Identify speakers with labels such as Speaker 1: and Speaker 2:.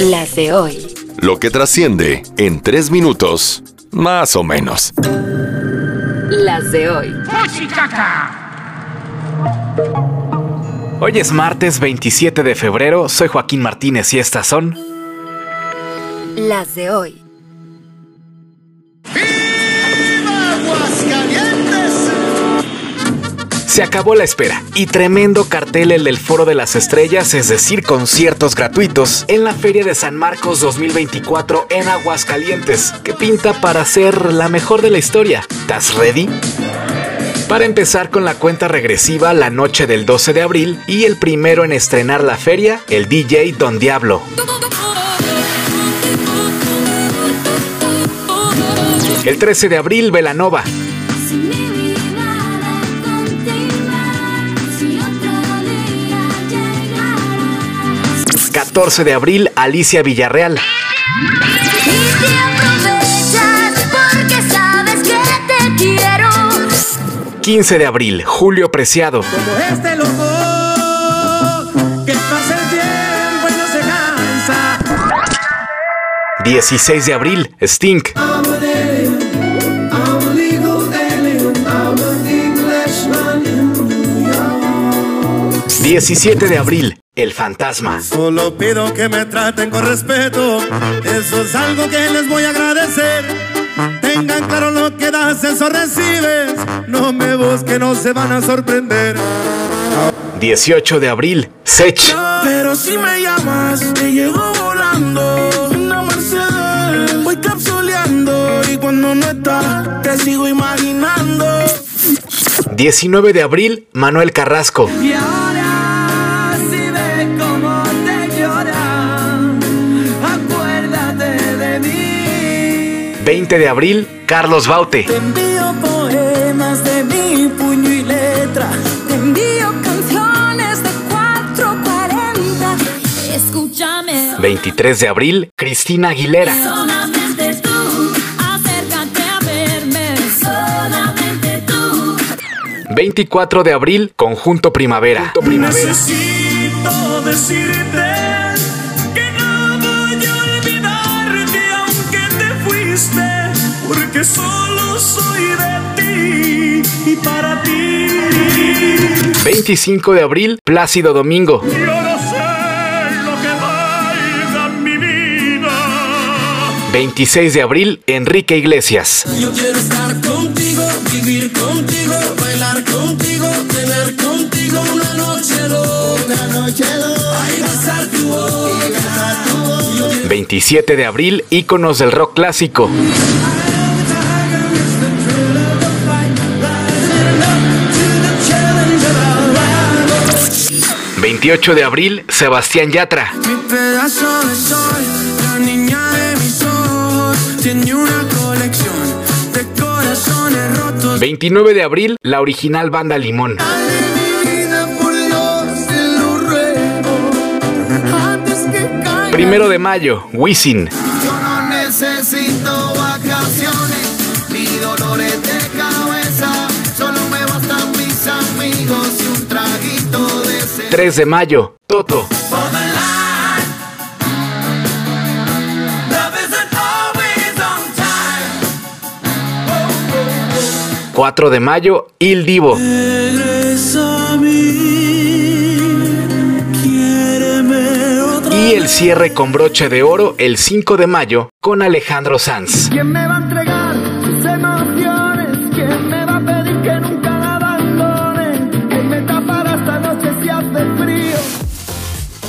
Speaker 1: Las de hoy.
Speaker 2: Lo que trasciende en tres minutos, más o menos.
Speaker 1: Las de hoy.
Speaker 3: Hoy es martes 27 de febrero, soy Joaquín Martínez y estas son...
Speaker 1: Las de hoy.
Speaker 3: Se acabó la espera y tremendo cartel el del Foro de las Estrellas, es decir, conciertos gratuitos en la Feria de San Marcos 2024 en Aguascalientes, que pinta para ser la mejor de la historia. ¿Estás ready? Para empezar con la cuenta regresiva la noche del 12 de abril y el primero en estrenar la feria, el DJ Don Diablo. El 13 de abril, Velanova. 14 de abril, Alicia Villarreal. 15 de abril, Julio Preciado. 16 de abril, Stink. 17 de abril, El Fantasma.
Speaker 4: Solo pido que me traten con respeto, eso es algo que les voy a agradecer. Tengan claro lo que das, eso recibes. No me busquen, no se van a sorprender.
Speaker 3: 18 de abril, Sech.
Speaker 4: Pero si me llamas, te llego volando. Una Mercedes, voy capsuleando. Y cuando no estás, te sigo imaginando.
Speaker 3: 19 de abril, Manuel Carrasco.
Speaker 4: Y
Speaker 3: 20 de abril, Carlos Baute.
Speaker 4: Te envío poemas de mi puño y letra.
Speaker 5: Te envío canciones de 440. Escúchame.
Speaker 3: 23 de abril, Cristina Aguilera.
Speaker 5: Solamente tú. Acércate a verme. Solamente tú.
Speaker 3: 24 de abril, Conjunto Primavera.
Speaker 4: Necesito decirte y para ti.
Speaker 3: 25 de abril, Plácido Domingo.
Speaker 4: Yo no sé lo que valga mi vida.
Speaker 3: 26 de abril, Enrique Iglesias.
Speaker 4: Yo quiero estar contigo, vivir contigo, bailar contigo, tener contigo una noche loca, noche loca. Ay, besar tu boca, besar tu boca.
Speaker 3: 27 de abril, íconos del rock clásico. 28 de abril, Sebastián Yatra.
Speaker 4: Mi pedazo de sol, la niña de mis ojos, tiene una colección de corazones rotos.
Speaker 3: 29 de abril, la original banda Limón. Primero de mayo, Wisin.
Speaker 4: Yo no necesito
Speaker 3: 3 de mayo, Toto.
Speaker 4: For the line. Love isn't always on time.
Speaker 3: 4 de mayo, Il Divo. Y el cierre con broche de oro el 5 de mayo con Alejandro Sanz.
Speaker 4: ¿Quién me va a entregar